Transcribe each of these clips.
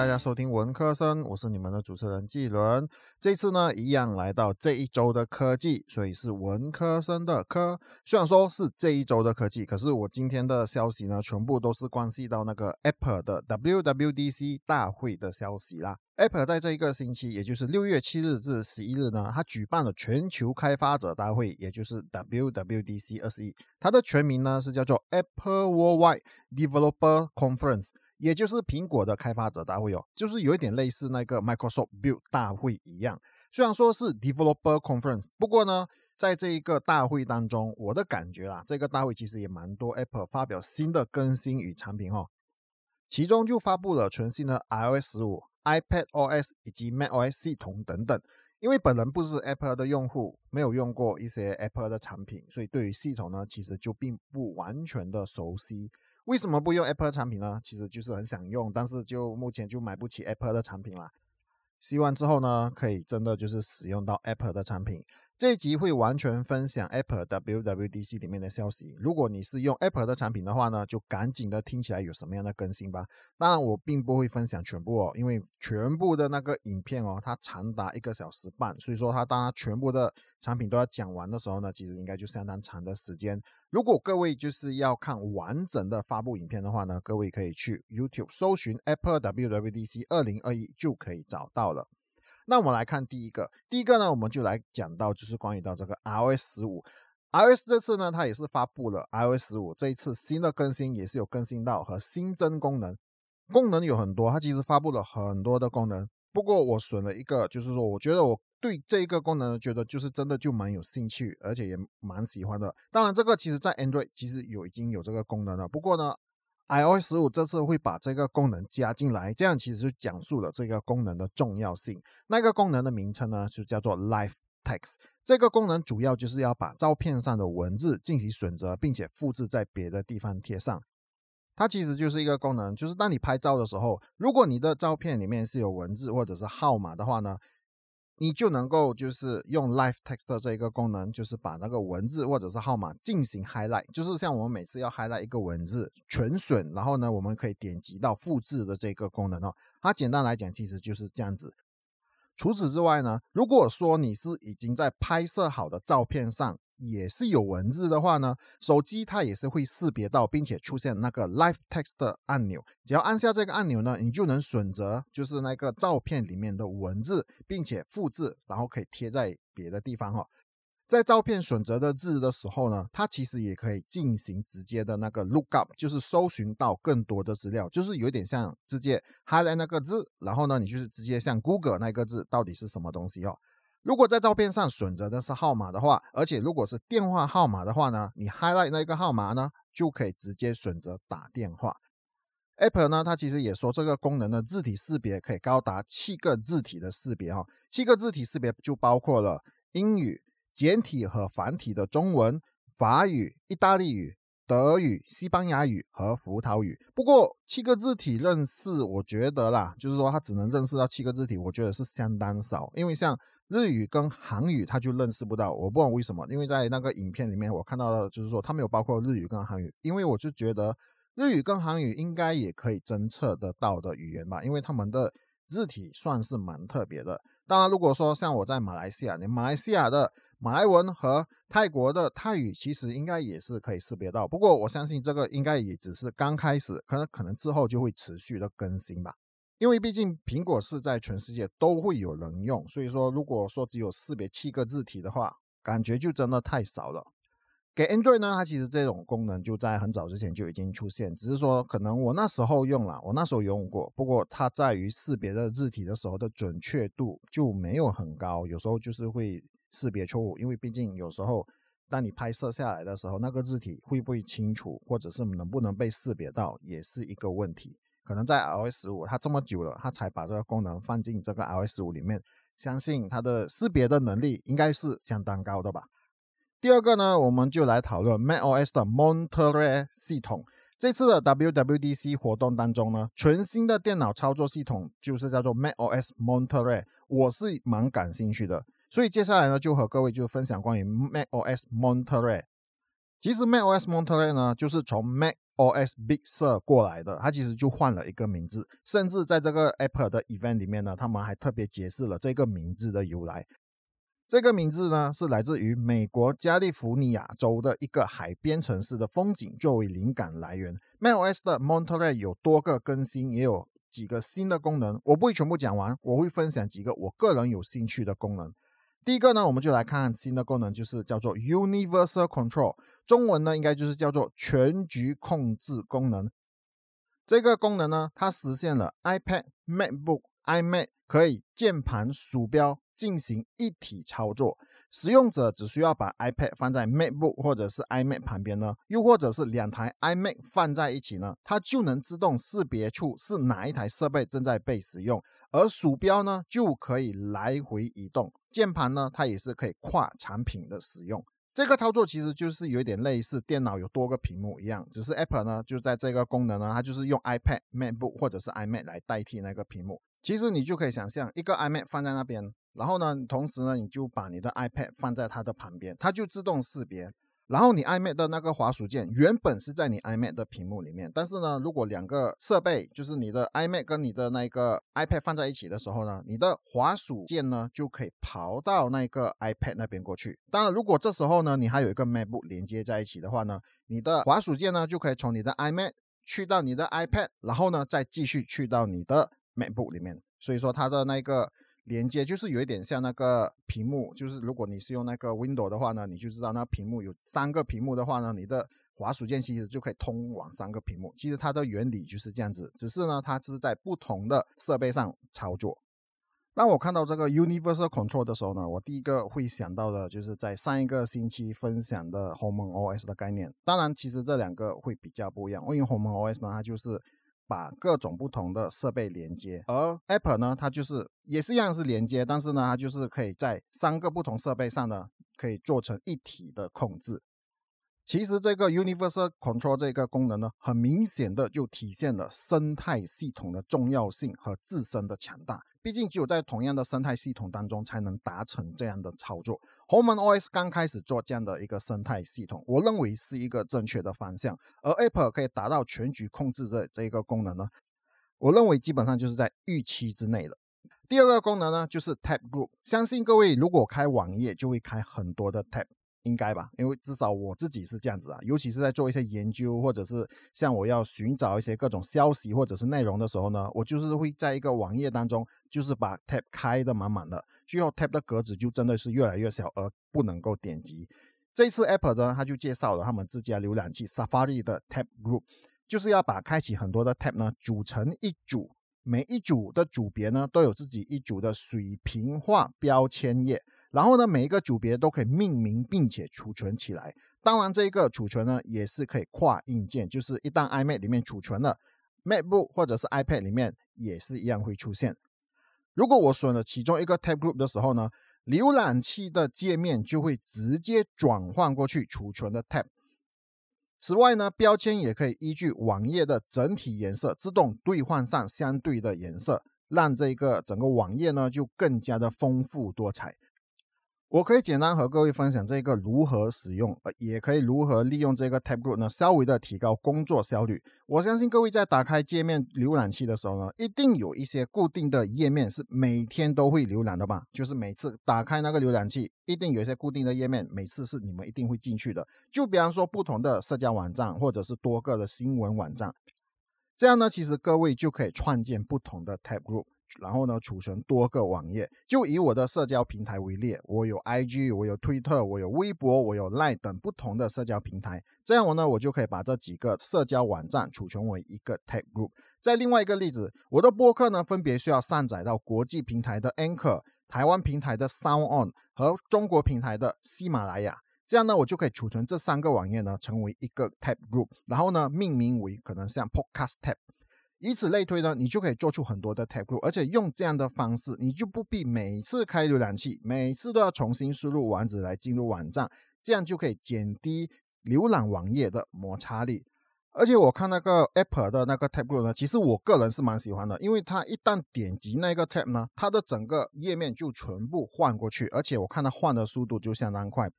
大家收听文科生，我是你们的主持人季伦。这次呢，一样来到这一周的科技，所以是文科生的科。虽然说是这一周的科技，可是我今天的消息呢，全部都是关系到那个 Apple 的 WWDC 大会的消息啦。Apple 在这一个星期，也就是六月七日至十一日呢，它举办了全球开发者大会，也就是 WWDC 二十一。它的全名呢是叫做 Apple Worldwide Developer Conference。也就是苹果的开发者大会哦，就是有一点类似那个 Microsoft Build 大会一样。虽然说是 Developer Conference，不过呢，在这一个大会当中，我的感觉啊，这个大会其实也蛮多 Apple 发表新的更新与产品哦。其中就发布了全新的 iOS 十五、iPad OS 以及 macOS 系统等等。因为本人不是 Apple 的用户，没有用过一些 Apple 的产品，所以对于系统呢，其实就并不完全的熟悉。为什么不用 Apple 产品呢？其实就是很想用，但是就目前就买不起 Apple 的产品啦。希望之后呢，可以真的就是使用到 Apple 的产品。这一集会完全分享 Apple WWDC 里面的消息。如果你是用 Apple 的产品的话呢，就赶紧的听起来有什么样的更新吧。当然，我并不会分享全部哦，因为全部的那个影片哦，它长达一个小时半，所以说它当它全部的产品都要讲完的时候呢，其实应该就相当长的时间。如果各位就是要看完整的发布影片的话呢，各位可以去 YouTube 搜寻 Apple WWDC 二零二一就可以找到了。那我们来看第一个，第一个呢，我们就来讲到就是关于到这个 iOS 十五，iOS 这次呢，它也是发布了 iOS 十五，这一次新的更新也是有更新到和新增功能，功能有很多，它其实发布了很多的功能，不过我选了一个，就是说我觉得我对这一个功能觉得就是真的就蛮有兴趣，而且也蛮喜欢的。当然，这个其实在 Android 其实有已经有这个功能了，不过呢。iOS 十五这次会把这个功能加进来，这样其实就讲述了这个功能的重要性。那个功能的名称呢，就叫做 Live Text。这个功能主要就是要把照片上的文字进行选择，并且复制在别的地方贴上。它其实就是一个功能，就是当你拍照的时候，如果你的照片里面是有文字或者是号码的话呢。你就能够就是用 Live Text 这一个功能，就是把那个文字或者是号码进行 highlight，就是像我们每次要 highlight 一个文字全损，然后呢，我们可以点击到复制的这个功能哦。它简单来讲，其实就是这样子。除此之外呢，如果说你是已经在拍摄好的照片上。也是有文字的话呢，手机它也是会识别到，并且出现那个 Live Text 的按钮。只要按下这个按钮呢，你就能选择就是那个照片里面的文字，并且复制，然后可以贴在别的地方哈。在照片选择的字的时候呢，它其实也可以进行直接的那个 look up，就是搜寻到更多的资料，就是有点像直接 highlight 那个字，然后呢，你就是直接像 Google 那个字到底是什么东西哦。如果在照片上选择的是号码的话，而且如果是电话号码的话呢，你 highlight 那个号码呢，就可以直接选择打电话。Apple 呢，它其实也说这个功能的字体识别可以高达七个字体的识别哈，七个字体识别就包括了英语、简体和繁体的中文、法语、意大利语、德语、西班牙语和葡萄语。不过七个字体认识，我觉得啦，就是说它只能认识到七个字体，我觉得是相当少，因为像。日语跟韩语，他就认识不到，我不知道为什么，因为在那个影片里面，我看到的就是说，他没有包括日语跟韩语，因为我就觉得日语跟韩语应该也可以侦测得到的语言吧，因为他们的字体算是蛮特别的。当然，如果说像我在马来西亚，你马来西亚的马来文和泰国的泰语，其实应该也是可以识别到。不过，我相信这个应该也只是刚开始，可能可能之后就会持续的更新吧。因为毕竟苹果是在全世界都会有人用，所以说如果说只有识别七个字体的话，感觉就真的太少了。给 Android 呢，它其实这种功能就在很早之前就已经出现，只是说可能我那时候用了，我那时候用过，不过它在于识别的字体的时候的准确度就没有很高，有时候就是会识别错误。因为毕竟有时候当你拍摄下来的时候，那个字体会不会清楚，或者是能不能被识别到，也是一个问题。可能在 iOS 十五，它这么久了，它才把这个功能放进这个 iOS 十五里面，相信它的识别的能力应该是相当高的吧。第二个呢，我们就来讨论 macOS 的 Monterey 系统。这次的 WWDC 活动当中呢，全新的电脑操作系统就是叫做 macOS Monterey，我是蛮感兴趣的，所以接下来呢，就和各位就分享关于 macOS Monterey。其实 macOS Monterey 呢，就是从 macOS Big Sur 过来的，它其实就换了一个名字，甚至在这个 Apple 的 event 里面呢，他们还特别解释了这个名字的由来。这个名字呢，是来自于美国加利福尼亚州的一个海边城市的风景作为灵感来源。macOS 的 Monterey 有多个更新，也有几个新的功能，我不会全部讲完，我会分享几个我个人有兴趣的功能。第一个呢，我们就来看新的功能，就是叫做 Universal Control，中文呢应该就是叫做全局控制功能。这个功能呢，它实现了 iPad、MacBook、iMac 可以键盘、鼠标进行一体操作。使用者只需要把 iPad 放在 MacBook 或者是 iMac 旁边呢，又或者是两台 iMac 放在一起呢，它就能自动识别出是哪一台设备正在被使用，而鼠标呢就可以来回移动，键盘呢它也是可以跨产品的使用。这个操作其实就是有点类似电脑有多个屏幕一样，只是 Apple 呢就在这个功能呢，它就是用 iPad、MacBook 或者是 iMac 来代替那个屏幕。其实你就可以想象一个 iMac 放在那边。然后呢，同时呢，你就把你的 iPad 放在它的旁边，它就自动识别。然后你 iMac 的那个滑鼠键原本是在你 iMac 的屏幕里面，但是呢，如果两个设备就是你的 iMac 跟你的那个 iPad 放在一起的时候呢，你的滑鼠键呢就可以跑到那个 iPad 那边过去。当然，如果这时候呢你还有一个 MacBook 连接在一起的话呢，你的滑鼠键呢就可以从你的 iMac 去到你的 iPad，然后呢再继续去到你的 MacBook 里面。所以说它的那个。连接就是有一点像那个屏幕，就是如果你是用那个 Window 的话呢，你就知道那屏幕有三个屏幕的话呢，你的滑鼠键其实就可以通往三个屏幕。其实它的原理就是这样子，只是呢它是在不同的设备上操作。当我看到这个 Universal Control 的时候呢，我第一个会想到的就是在上一个星期分享的 HomeOS 的概念。当然，其实这两个会比较不一样，因为 HomeOS 呢它就是。把各种不同的设备连接，而 Apple 呢，它就是也是一样是连接，但是呢，它就是可以在三个不同设备上呢，可以做成一体的控制。其实这个 Universal Control 这个功能呢，很明显的就体现了生态系统的重要性和自身的强大。毕竟只有在同样的生态系统当中，才能达成这样的操作。HomeOS 刚开始做这样的一个生态系统，我认为是一个正确的方向。而 Apple 可以达到全局控制的这一个功能呢，我认为基本上就是在预期之内的。第二个功能呢，就是 Tab Group。相信各位如果开网页，就会开很多的 Tab。应该吧，因为至少我自己是这样子啊，尤其是在做一些研究，或者是像我要寻找一些各种消息或者是内容的时候呢，我就是会在一个网页当中，就是把 tab 开的满满的，最后 tab 的格子就真的是越来越小，而不能够点击。这次 Apple 呢，他就介绍了他们自家浏览器 Safari 的 tab group，就是要把开启很多的 tab 呢组成一组，每一组的组别呢都有自己一组的水平化标签页。然后呢，每一个组别都可以命名并且储存起来。当然，这一个储存呢也是可以跨硬件，就是一旦 iMac 里面储存了，MacBook 或者是 iPad 里面也是一样会出现。如果我选了其中一个 Tab Group 的时候呢，浏览器的界面就会直接转换过去储存的 Tab。此外呢，标签也可以依据网页的整体颜色自动兑换上相对的颜色，让这个整个网页呢就更加的丰富多彩。我可以简单和各位分享这个如何使用，也可以如何利用这个 Tab Group 呢，稍微的提高工作效率。我相信各位在打开界面浏览器的时候呢，一定有一些固定的页面是每天都会浏览的吧？就是每次打开那个浏览器，一定有一些固定的页面，每次是你们一定会进去的。就比方说不同的社交网站，或者是多个的新闻网站，这样呢，其实各位就可以创建不同的 Tab Group。然后呢，储存多个网页。就以我的社交平台为例，我有 IG，我有推特，我有微博，我有 Line 等不同的社交平台。这样我呢，我就可以把这几个社交网站储存为一个 Tag Group。再另外一个例子，我的播客呢，分别需要上载到国际平台的 Anchor、台湾平台的 Sound On 和中国平台的喜马拉雅。这样呢，我就可以储存这三个网页呢，成为一个 Tag Group，然后呢，命名为可能像 Podcast Tab。以此类推呢，你就可以做出很多的 tab group，而且用这样的方式，你就不必每次开浏览器，每次都要重新输入网址来进入网站，这样就可以减低浏览网页的摩擦力。而且我看那个 Apple 的那个 tab group 呢，其实我个人是蛮喜欢的，因为它一旦点击那个 tab 呢，它的整个页面就全部换过去，而且我看它换的速度就相当快。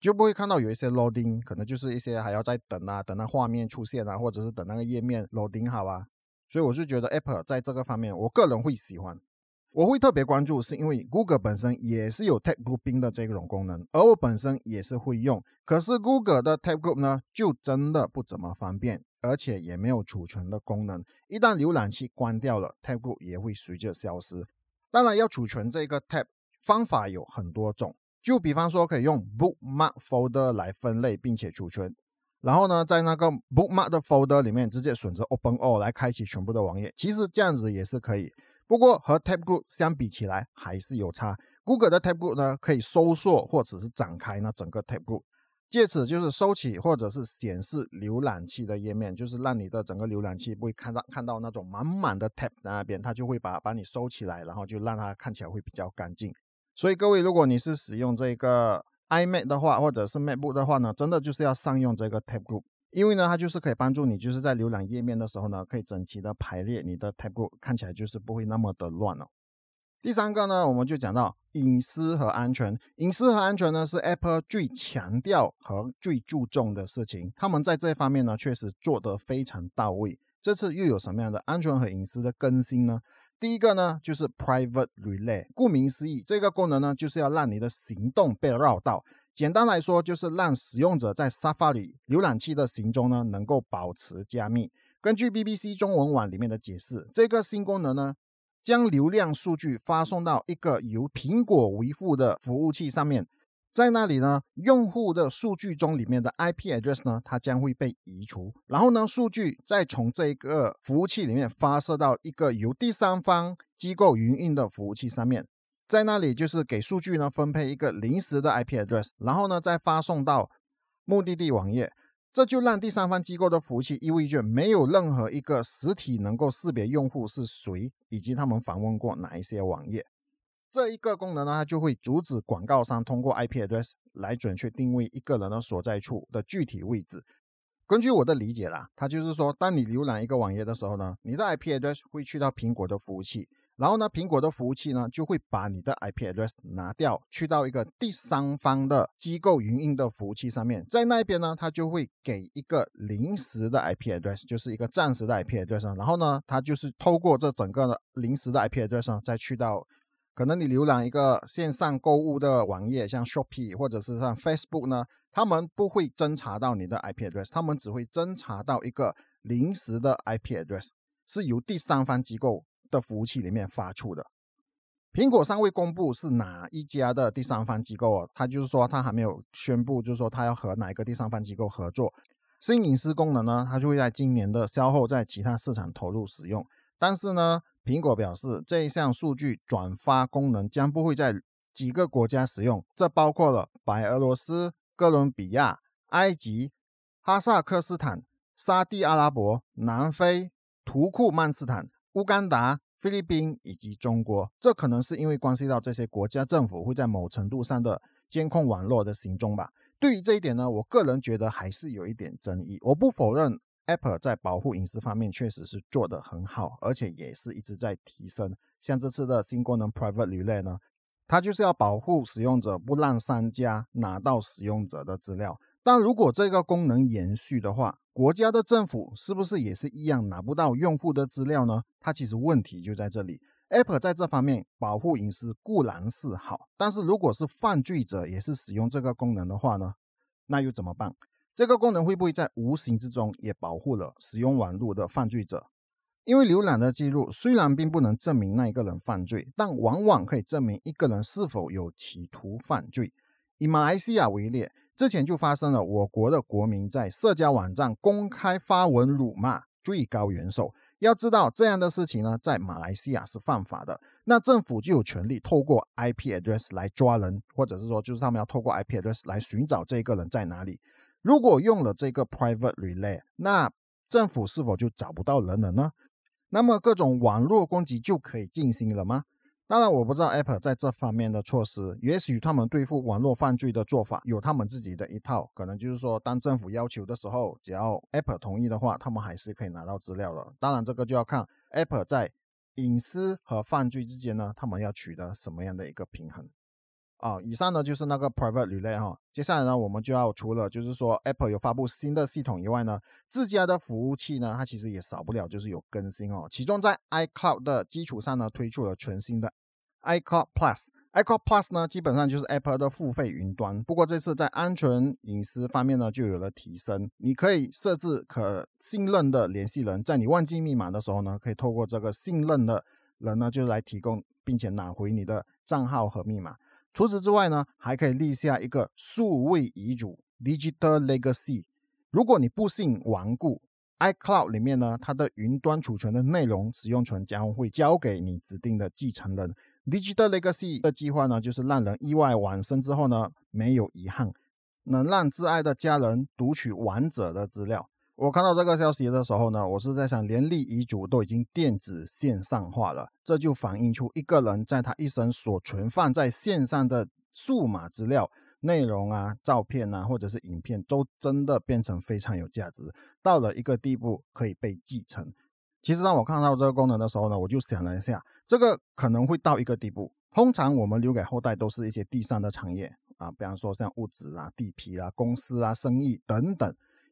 就不会看到有一些 loading，可能就是一些还要再等啊，等那画面出现啊，或者是等那个页面 loading 好啊。所以我是觉得 Apple 在这个方面，我个人会喜欢。我会特别关注，是因为 Google 本身也是有 Tab Grouping 的这种功能，而我本身也是会用。可是 Google 的 Tab Group 呢，就真的不怎么方便，而且也没有储存的功能。一旦浏览器关掉了，Tab Group 也会随着消失。当然，要储存这个 Tab 方法有很多种，就比方说可以用 Bookmark Folder 来分类并且储存，然后呢，在那个 Bookmark 的 Folder 里面直接选择 Open All 来开启全部的网页。其实这样子也是可以。不过和 Tab Group 相比起来还是有差。Google 的 Tab Group 呢，可以收缩或者是展开那整个 Tab Group，借此就是收起或者是显示浏览器的页面，就是让你的整个浏览器不会看到看到那种满满的 Tab 在那边，它就会把把你收起来，然后就让它看起来会比较干净。所以各位，如果你是使用这个 iMac 的话，或者是 MacBook 的话呢，真的就是要善用这个 Tab Group。因为呢，它就是可以帮助你，就是在浏览页面的时候呢，可以整齐的排列你的 tab group，看起来就是不会那么的乱了。第三个呢，我们就讲到隐私和安全。隐私和安全呢，是 Apple 最强调和最注重的事情。他们在这方面呢，确实做得非常到位。这次又有什么样的安全和隐私的更新呢？第一个呢，就是 Private Relay。顾名思义，这个功能呢，就是要让你的行动被绕道。简单来说，就是让使用者在 Safari 浏览器的行踪呢能够保持加密。根据 BBC 中文网里面的解释，这个新功能呢，将流量数据发送到一个由苹果维护的服务器上面，在那里呢，用户的数据中里面的 IP address 呢，它将会被移除，然后呢，数据再从这个服务器里面发射到一个由第三方机构营运的服务器上面。在那里就是给数据呢分配一个临时的 IP address，然后呢再发送到目的地网页，这就让第三方机构的服务器意味着没有任何一个实体能够识别用户是谁以及他们访问过哪一些网页。这一个功能呢，它就会阻止广告商通过 IP address 来准确定位一个人的所在处的具体位置。根据我的理解啦，它就是说，当你浏览一个网页的时候呢，你的 IP address 会去到苹果的服务器。然后呢，苹果的服务器呢就会把你的 IP address 拿掉，去到一个第三方的机构营运的服务器上面，在那边呢，它就会给一个临时的 IP address，就是一个暂时的 IP address。然后呢，它就是透过这整个的临时的 IP address 再去到，可能你浏览一个线上购物的网页，像 Shopee 或者是像 Facebook 呢，他们不会侦查到你的 IP address，他们只会侦查到一个临时的 IP address，是由第三方机构。的服务器里面发出的，苹果尚未公布是哪一家的第三方机构哦，他就是说他还没有宣布，就是说他要和哪一个第三方机构合作。新隐私功能呢，它就会在今年的销后在其他市场投入使用。但是呢，苹果表示这一项数据转发功能将不会在几个国家使用，这包括了白俄罗斯、哥伦比亚、埃及、哈萨克斯坦、沙地阿拉伯、南非、图库曼斯坦。乌干达、菲律宾以及中国，这可能是因为关系到这些国家政府会在某程度上的监控网络的行踪吧。对于这一点呢，我个人觉得还是有一点争议。我不否认 Apple 在保护隐私方面确实是做得很好，而且也是一直在提升。像这次的新功能 Private Relay 呢，它就是要保护使用者不让商家拿到使用者的资料。但如果这个功能延续的话，国家的政府是不是也是一样拿不到用户的资料呢？它其实问题就在这里。Apple 在这方面保护隐私固然是好，但是如果是犯罪者也是使用这个功能的话呢，那又怎么办？这个功能会不会在无形之中也保护了使用网络的犯罪者？因为浏览的记录虽然并不能证明那一个人犯罪，但往往可以证明一个人是否有企图犯罪。以马来西亚为例，之前就发生了我国的国民在社交网站公开发文辱骂最高元首。要知道这样的事情呢，在马来西亚是犯法的。那政府就有权利透过 IP address 来抓人，或者是说，就是他们要透过 IP address 来寻找这个人在哪里。如果用了这个 private relay，那政府是否就找不到人了呢？那么各种网络攻击就可以进行了吗？当然，我不知道 Apple 在这方面的措施，也许他们对付网络犯罪的做法有他们自己的一套，可能就是说，当政府要求的时候，只要 Apple 同意的话，他们还是可以拿到资料的。当然，这个就要看 Apple 在隐私和犯罪之间呢，他们要取得什么样的一个平衡。啊，以上呢就是那个 private relay 哈。接下来呢，我们就要除了就是说 Apple 有发布新的系统以外呢，自家的服务器呢，它其实也少不了就是有更新哦。其中在 iCloud 的基础上呢，推出了全新的 iCloud Plus。iCloud Plus 呢，基本上就是 Apple 的付费云端。不过这次在安全隐私方面呢，就有了提升。你可以设置可信任的联系人，在你忘记密码的时候呢，可以透过这个信任的人呢，就来提供并且拿回你的账号和密码。除此之外呢，还可以立下一个数位遗嘱 （Digital Legacy）。如果你不幸亡故，iCloud 里面呢，它的云端储存的内容使用权将会交给你指定的继承人。Digital Legacy 的计划呢，就是让人意外往生之后呢，没有遗憾，能让挚爱的家人读取亡者的资料。我看到这个消息的时候呢，我是在想，连立遗嘱都已经电子线上化了，这就反映出一个人在他一生所存放在线上的数码资料、内容啊、照片啊，或者是影片，都真的变成非常有价值，到了一个地步可以被继承。其实当我看到这个功能的时候呢，我就想了一下，这个可能会到一个地步。通常我们留给后代都是一些地上的产业啊，比方说像物质啊、地皮啊、公司啊、生意等等。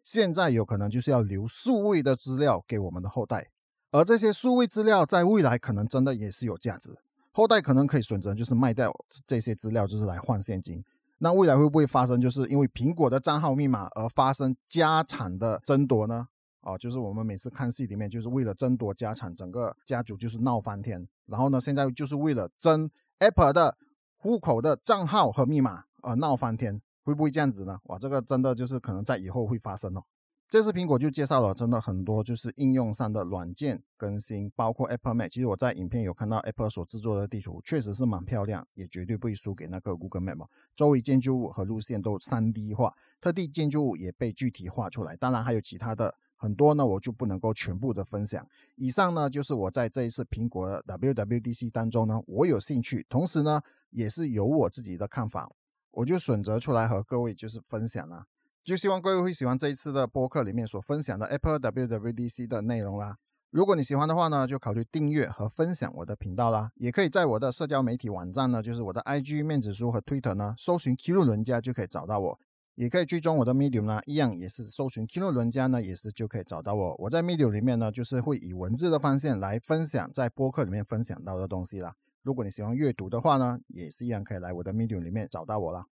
现在有可能就是要留数位的资料给我们的后代，而这些数位资料在未来可能真的也是有价值，后代可能可以选择就是卖掉这些资料，就是来换现金。那未来会不会发生就是因为苹果的账号密码而发生家产的争夺呢？哦，就是我们每次看戏里面就是为了争夺家产，整个家族就是闹翻天。然后呢，现在就是为了争 Apple 的户口的账号和密码而闹翻天。会不会这样子呢？哇，这个真的就是可能在以后会发生哦。这次苹果就介绍了真的很多，就是应用上的软件更新，包括 Apple Map。其实我在影片有看到 Apple 所制作的地图，确实是蛮漂亮，也绝对不会输给那个 Google Map。周围建筑物和路线都 3D 化，特地建筑物也被具体画出来。当然还有其他的很多呢，我就不能够全部的分享。以上呢就是我在这一次苹果的 WWDC 当中呢，我有兴趣，同时呢也是有我自己的看法。我就选择出来和各位就是分享啦，就希望各位会喜欢这一次的播客里面所分享的 Apple WWDC 的内容啦。如果你喜欢的话呢，就考虑订阅和分享我的频道啦。也可以在我的社交媒体网站呢，就是我的 IG 面子书和 Twitter 呢，搜寻 Kilo 伦家就可以找到我。也可以追踪我的 Medium 呢，一样也是搜寻 Kilo 伦家呢，也是就可以找到我。我在 Medium 里面呢，就是会以文字的方向来分享在播客里面分享到的东西啦。如果你喜欢阅读的话呢，也是一样可以来我的 Medium 里面找到我啦。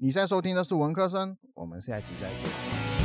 你现在收听的是文科生，我们下一集再见。